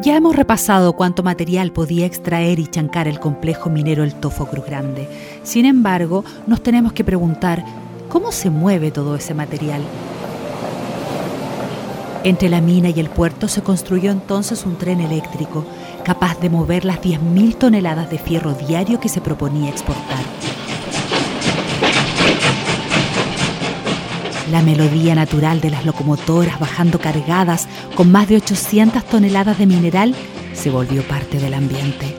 Ya hemos repasado cuánto material podía extraer y chancar el complejo minero El Tofo Cruz Grande. Sin embargo, nos tenemos que preguntar, ¿cómo se mueve todo ese material? Entre la mina y el puerto se construyó entonces un tren eléctrico capaz de mover las 10.000 toneladas de fierro diario que se proponía exportar. La melodía natural de las locomotoras bajando cargadas con más de 800 toneladas de mineral se volvió parte del ambiente.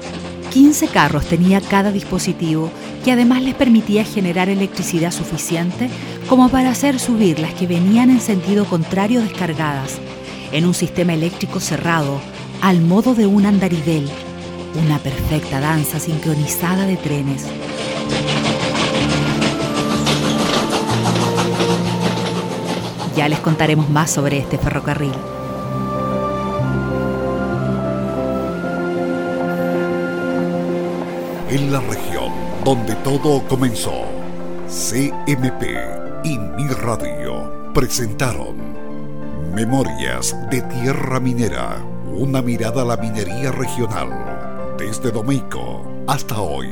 15 carros tenía cada dispositivo que además les permitía generar electricidad suficiente como para hacer subir las que venían en sentido contrario descargadas en un sistema eléctrico cerrado al modo de un andarivel, una perfecta danza sincronizada de trenes. Ya les contaremos más sobre este ferrocarril. En la región donde todo comenzó, CMP y Mi Radio presentaron Memorias de Tierra Minera, una mirada a la minería regional, desde Domeico hasta hoy.